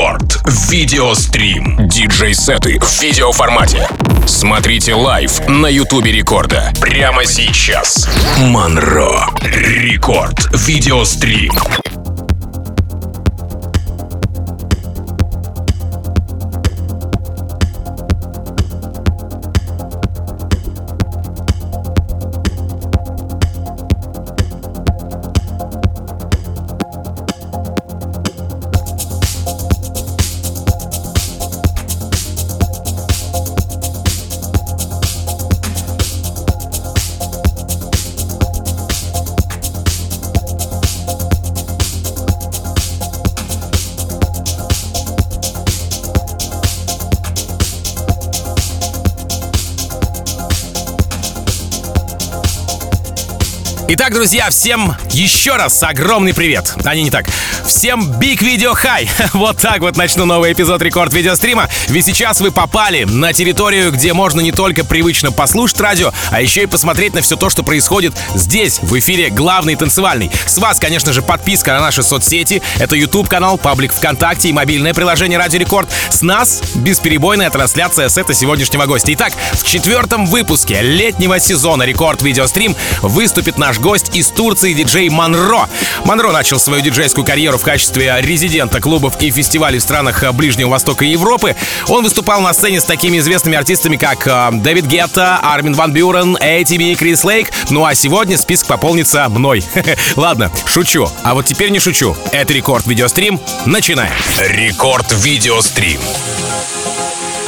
Рекорд. Видеострим. Диджей-сеты в видеоформате. Смотрите лайв на Ютубе Рекорда. Прямо сейчас. Монро. Рекорд. Видеострим. Друзья, всем еще раз огромный привет. А не, не так. Всем Big Video High. Вот так вот начну новый эпизод рекорд видеострима. Ведь сейчас вы попали на территорию, где можно не только привычно послушать радио, а еще и посмотреть на все то, что происходит здесь, в эфире главный танцевальный. С вас, конечно же, подписка на наши соцсети. Это YouTube канал, паблик ВКонтакте и мобильное приложение Радио Рекорд. С нас бесперебойная трансляция сета сегодняшнего гостя. Итак, в четвертом выпуске летнего сезона рекорд видеострим выступит наш гость из Турции диджей Монро. Монро начал свою диджейскую карьеру в качестве резидента клубов и фестивалей в странах Ближнего Востока и Европы. Он выступал на сцене с такими известными артистами, как э, Дэвид Гетта, Армин Ван Бюрен, ATB, Крис Лейк. Ну а сегодня список пополнится мной. Ладно, шучу. А вот теперь не шучу. Это рекорд видеострим. Начинаем. Рекорд видеострим. Thank you.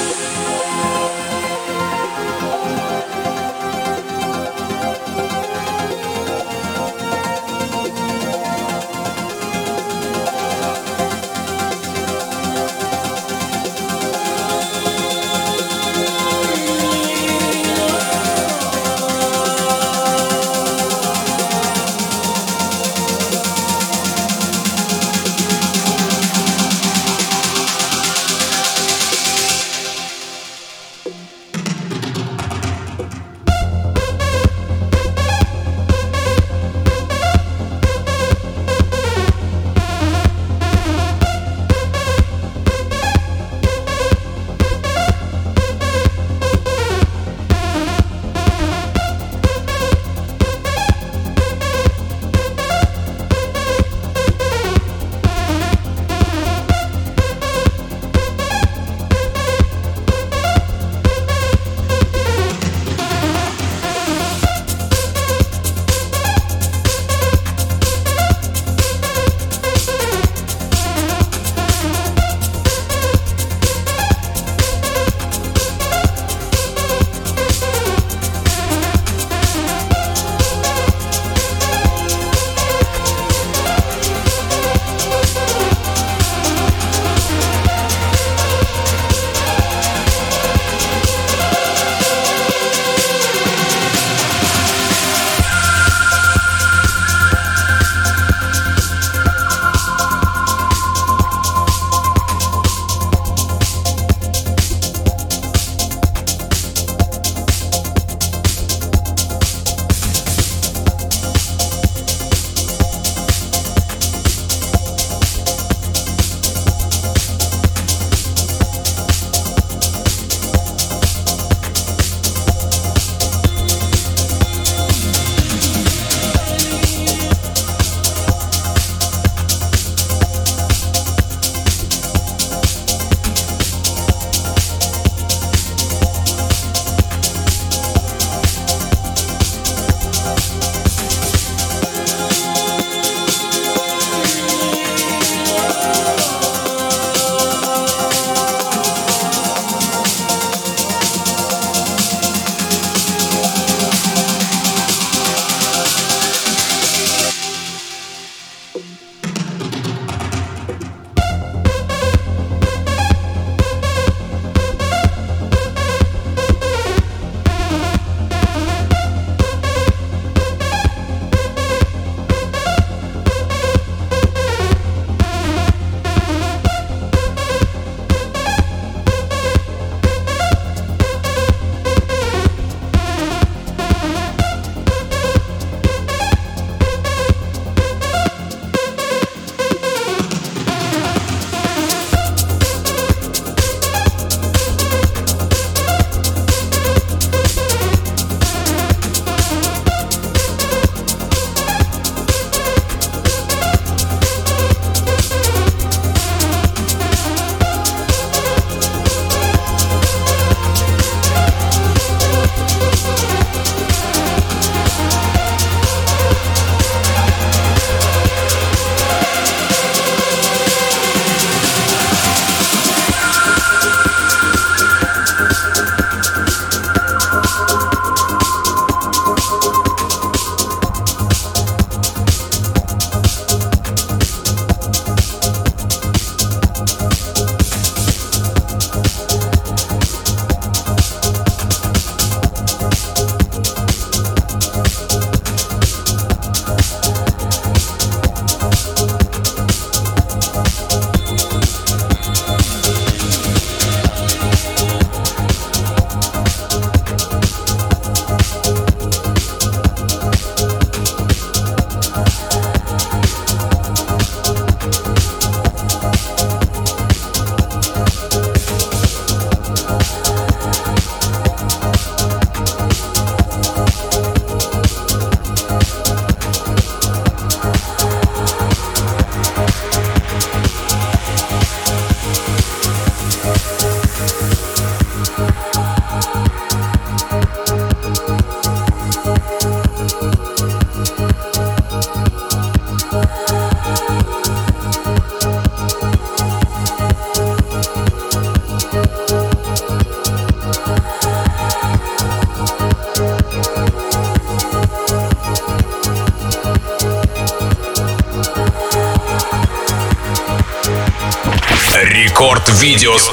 Рекорд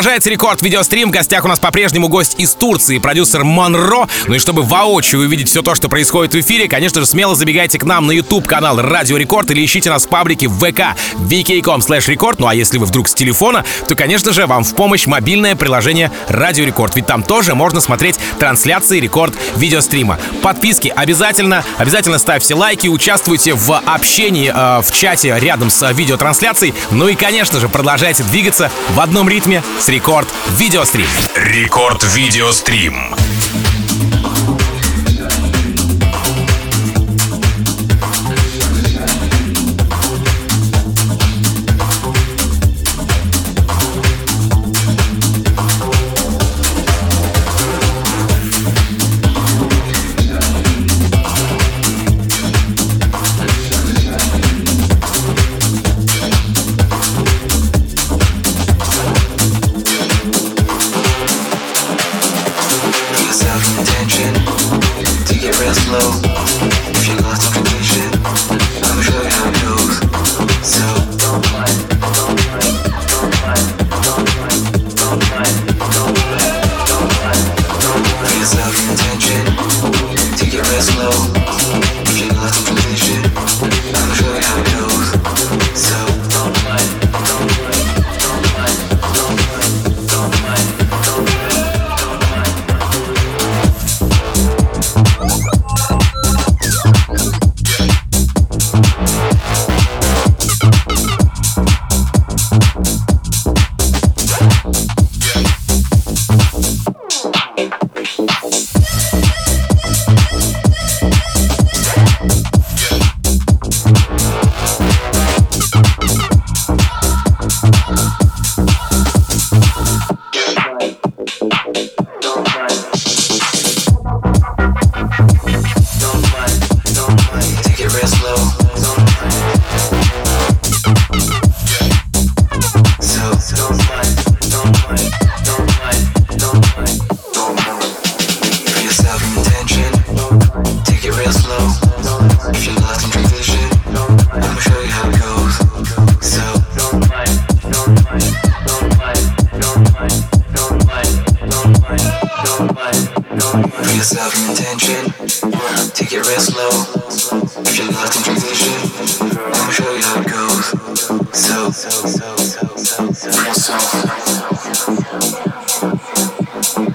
Продолжается рекорд видеострим. В гостях у нас по-прежнему гость из Турции, продюсер Монро. Ну и чтобы воочию увидеть все то, что происходит в эфире, конечно же, смело забегайте к нам на YouTube канал Радио Рекорд или ищите нас в паблике ВК vk.com slash record. Ну а если вы вдруг с телефона, то, конечно же, вам в помощь мобильное приложение Радио Рекорд. Ведь там тоже можно смотреть трансляции рекорд видеострима. Подписки обязательно, обязательно ставьте лайки, участвуйте в общении э, в чате рядом с видеотрансляцией. Ну и, конечно же, продолжайте двигаться в одном ритме с Рекорд Видеострим. Рекорд Видеострим.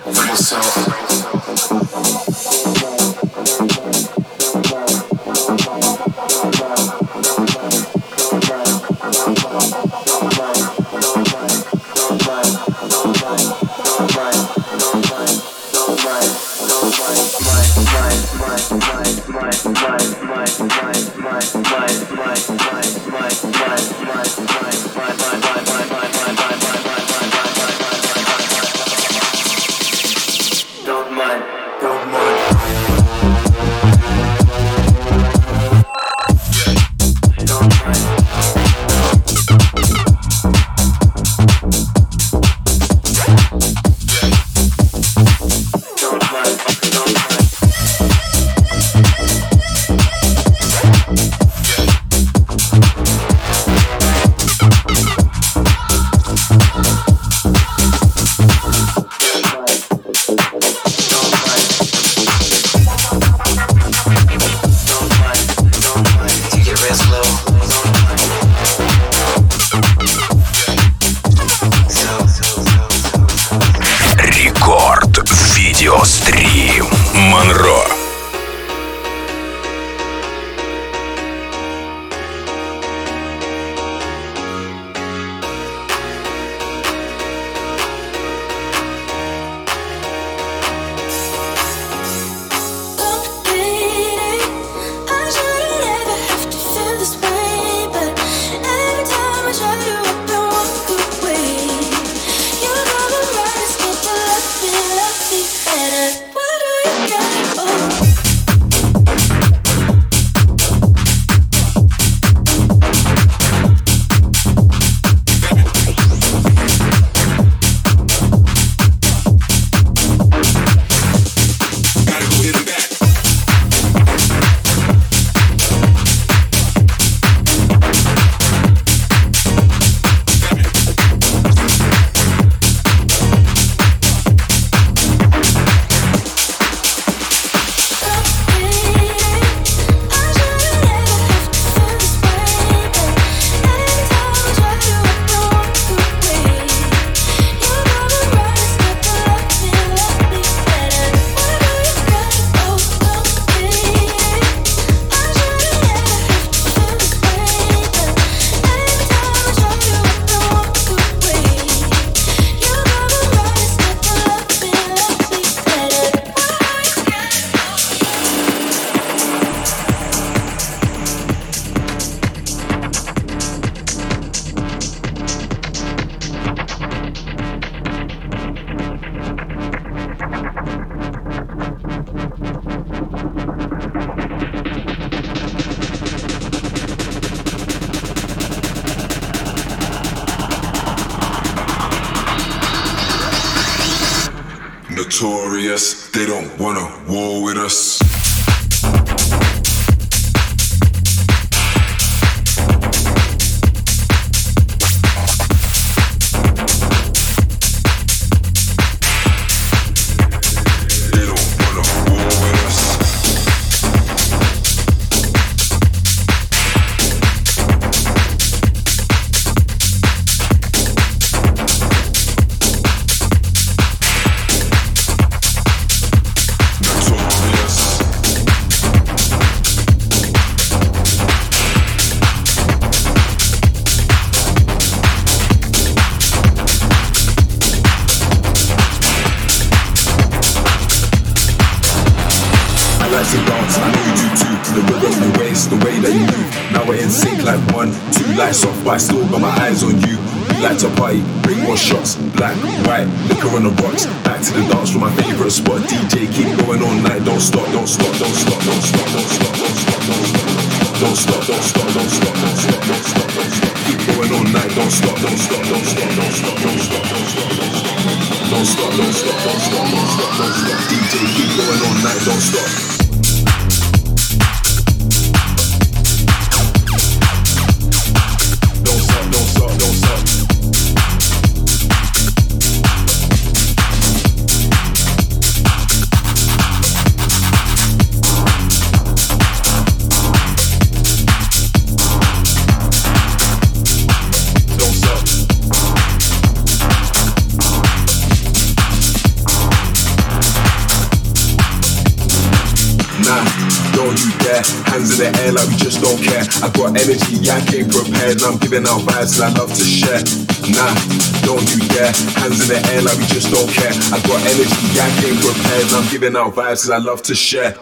myself, myself. But I still got my eyes on you. We like to party, bring more shots, black, white, liquor on the rocks. Back to the dance from my favorite spot. DJ keep going all night, don't stop, don't stop, don't stop, don't stop, don't stop, don't stop, don't stop, don't stop, don't stop, don't stop, don't stop, don't stop, Keep going all night, don't stop, don't stop, don't stop, don't stop, don't stop, don't stop, don't stop, don't stop, don't stop, don't stop, don't stop, don't stop. DJ keep going all night, don't stop. In the air like we just don't care. I got energy, yeah, I came prepared. And I'm giving out vibes and I love to share. Nah, don't you dare. Hands in the air like we just don't care. I got energy, yeah, I came prepared. And I'm giving out vibes and I love to share.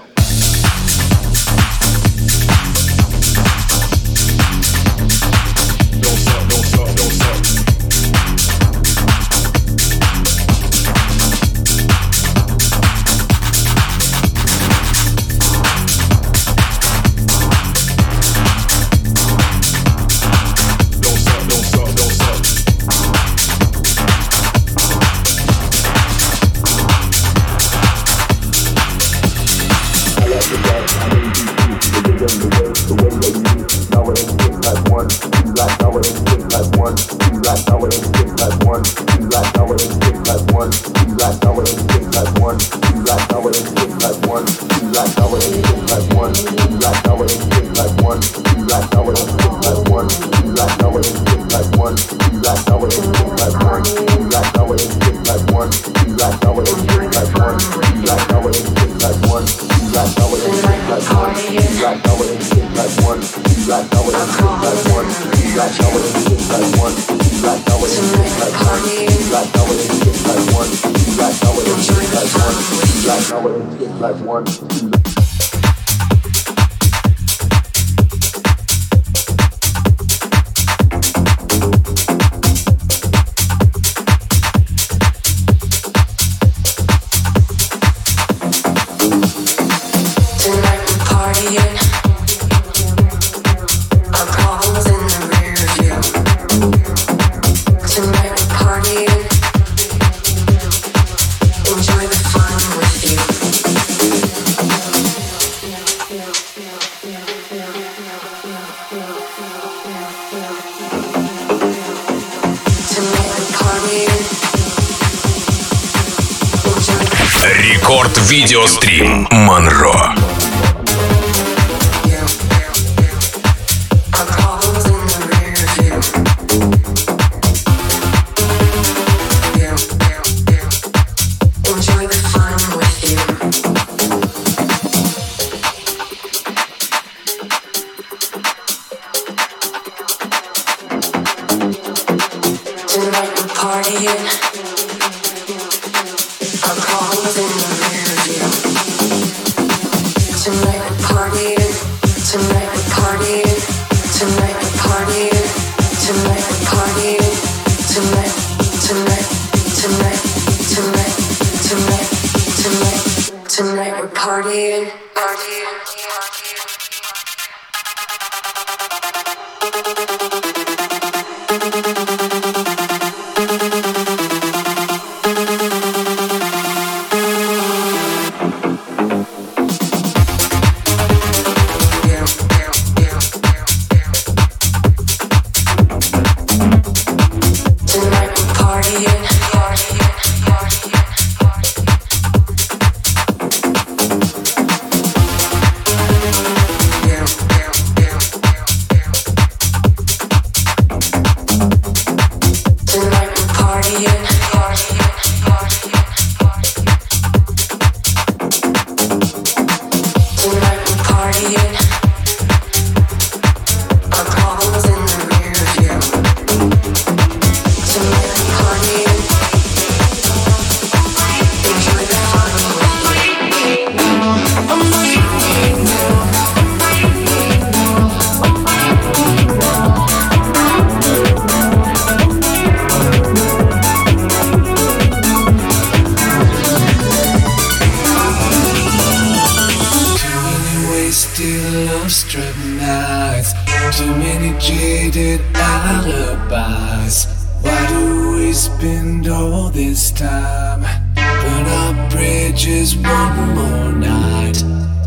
Too many jaded alibis. Why do we spend all this time? Burn our bridges one more night.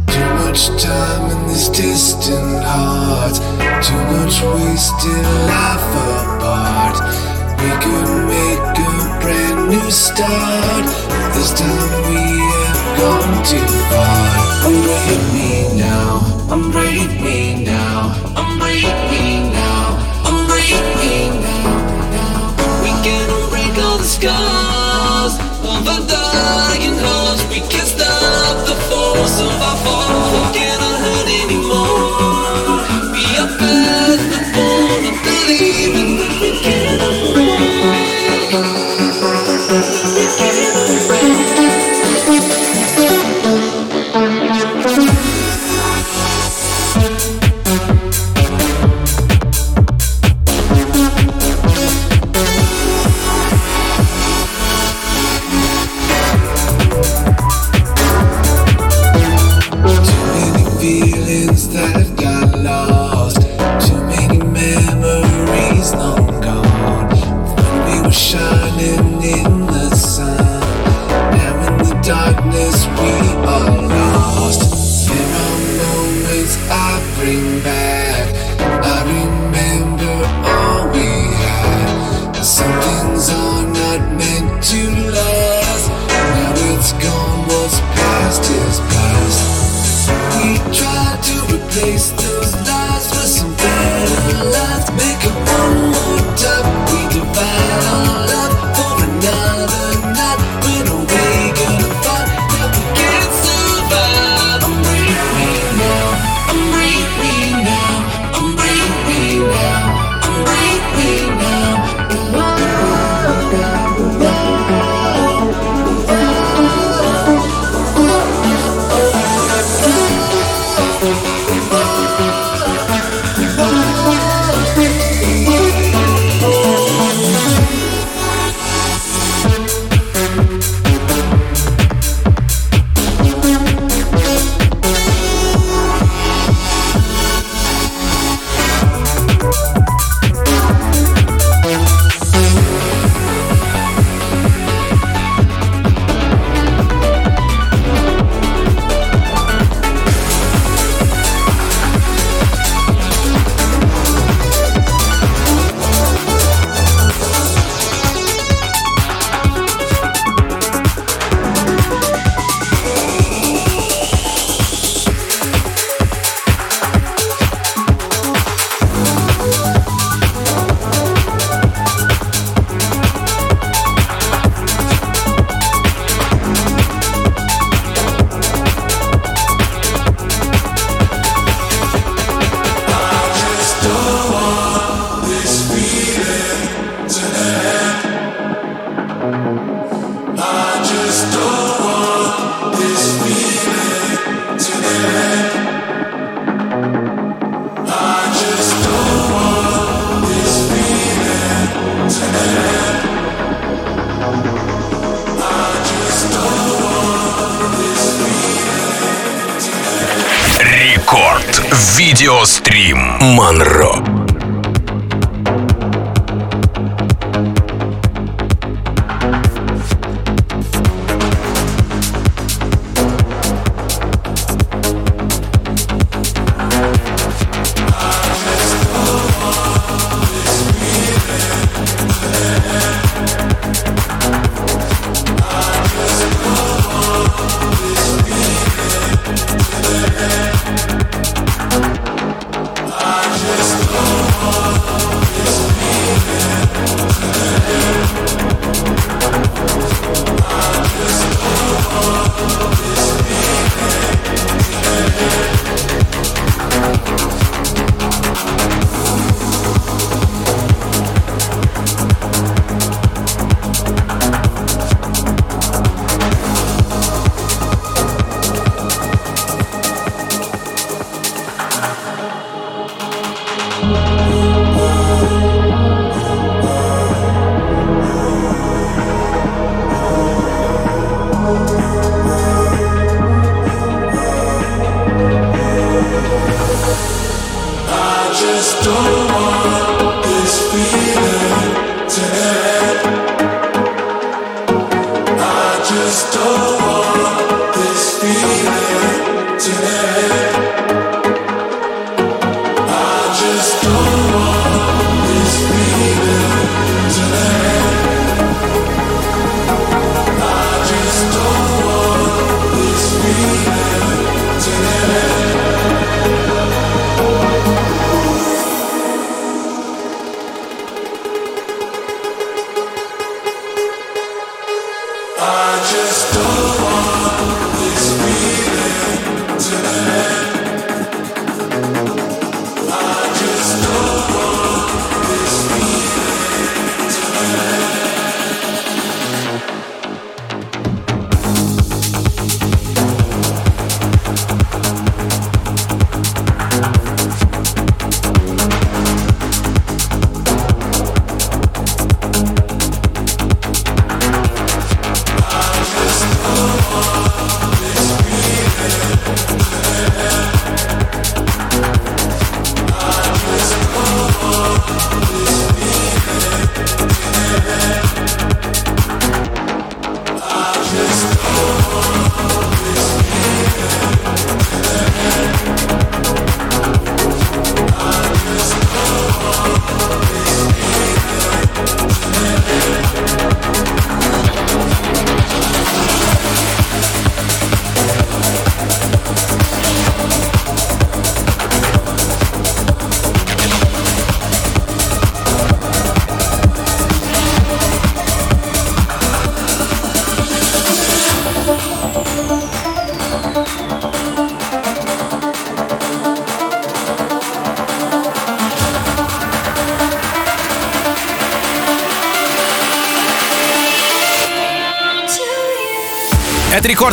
Too much time in this distant heart. Too much wasted life apart. We could make a brand new start. This time we have gone too far. Unbreak me now. Unbreak me now. Unbreak me now. Unbreak me now. We can break all the scars of our. We can stop the force of our fall. We cannot hurt anymore. We are past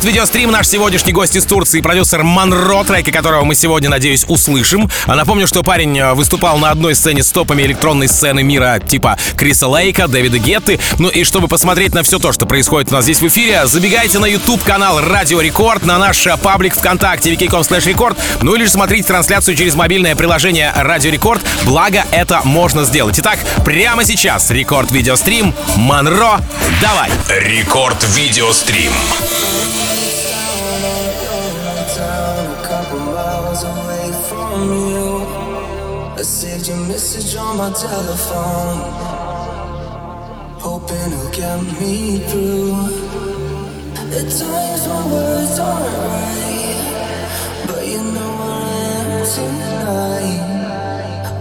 Рекорд видеострим. Наш сегодняшний гость из Турции, продюсер Манро, треки которого мы сегодня, надеюсь, услышим. А напомню, что парень э, выступал на одной сцене с топами электронной сцены мира типа Криса Лейка, Дэвида Гетты. Ну и чтобы посмотреть на все то, что происходит у нас здесь в эфире, забегайте на YouTube-канал Радио Рекорд, на наш э, паблик ВКонтакте vk.com slash record, ну или же смотрите трансляцию через мобильное приложение Радио Рекорд, благо это можно сделать. Итак, прямо сейчас рекорд видеострим Манро, давай! Рекорд видеострим. I saved your message on my telephone, hoping it'll get me through. At times my words aren't right, but you know where I am tonight.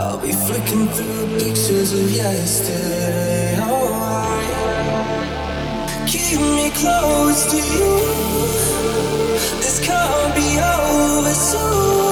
I'll be flicking through pictures of yesterday. Oh, Alright, keep me close to you. This can't be over soon.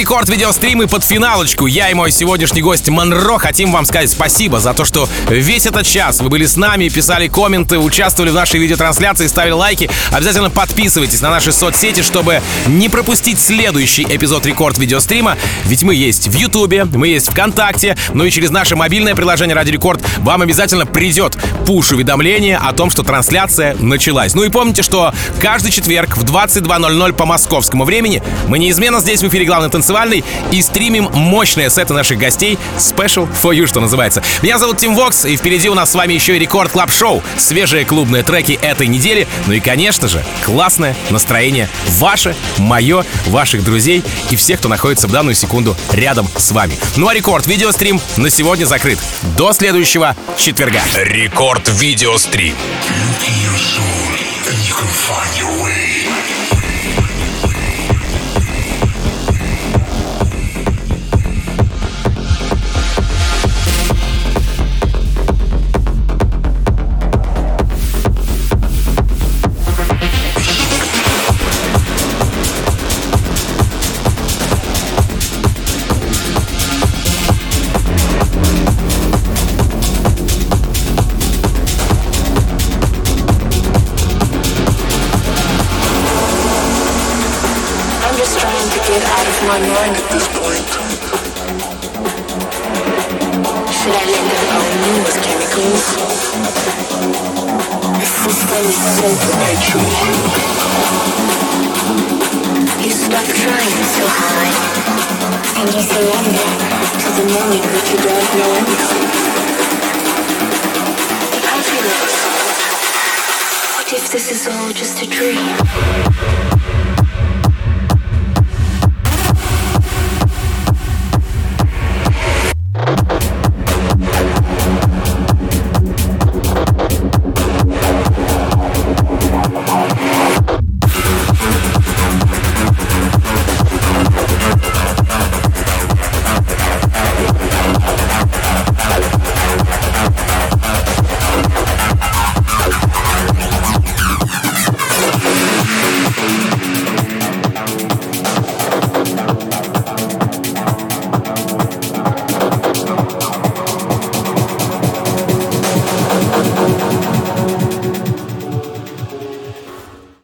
Рекорд видеостримы под финалочку. Я и мой сегодняшний гость Монро хотим вам сказать спасибо за то, что весь этот час вы были с нами, писали комменты, участвовали в нашей видеотрансляции, ставили лайки. Обязательно подписывайтесь на наши соцсети, чтобы не пропустить следующий эпизод рекорд видеострима. Ведь мы есть в Ютубе, мы есть ВКонтакте, ну и через наше мобильное приложение Ради Рекорд вам обязательно придет пуш-уведомление о том, что трансляция началась. Ну и помните, что каждый четверг в 22.00 по московскому времени мы неизменно здесь в эфире главный танцевальный и стримим мощные сеты наших гостей Special for You, что называется. Меня зовут Тим Вокс, и впереди у нас с вами еще и Record Club Show, свежие клубные треки этой недели, ну и, конечно же, классное настроение ваше, мое, ваших друзей и всех, кто находится в данную секунду рядом с вами. Ну а Рекорд видеострим на сегодня закрыт. До следующего четверга. Рекорд видеострим. Look in your soul, and you can find your way.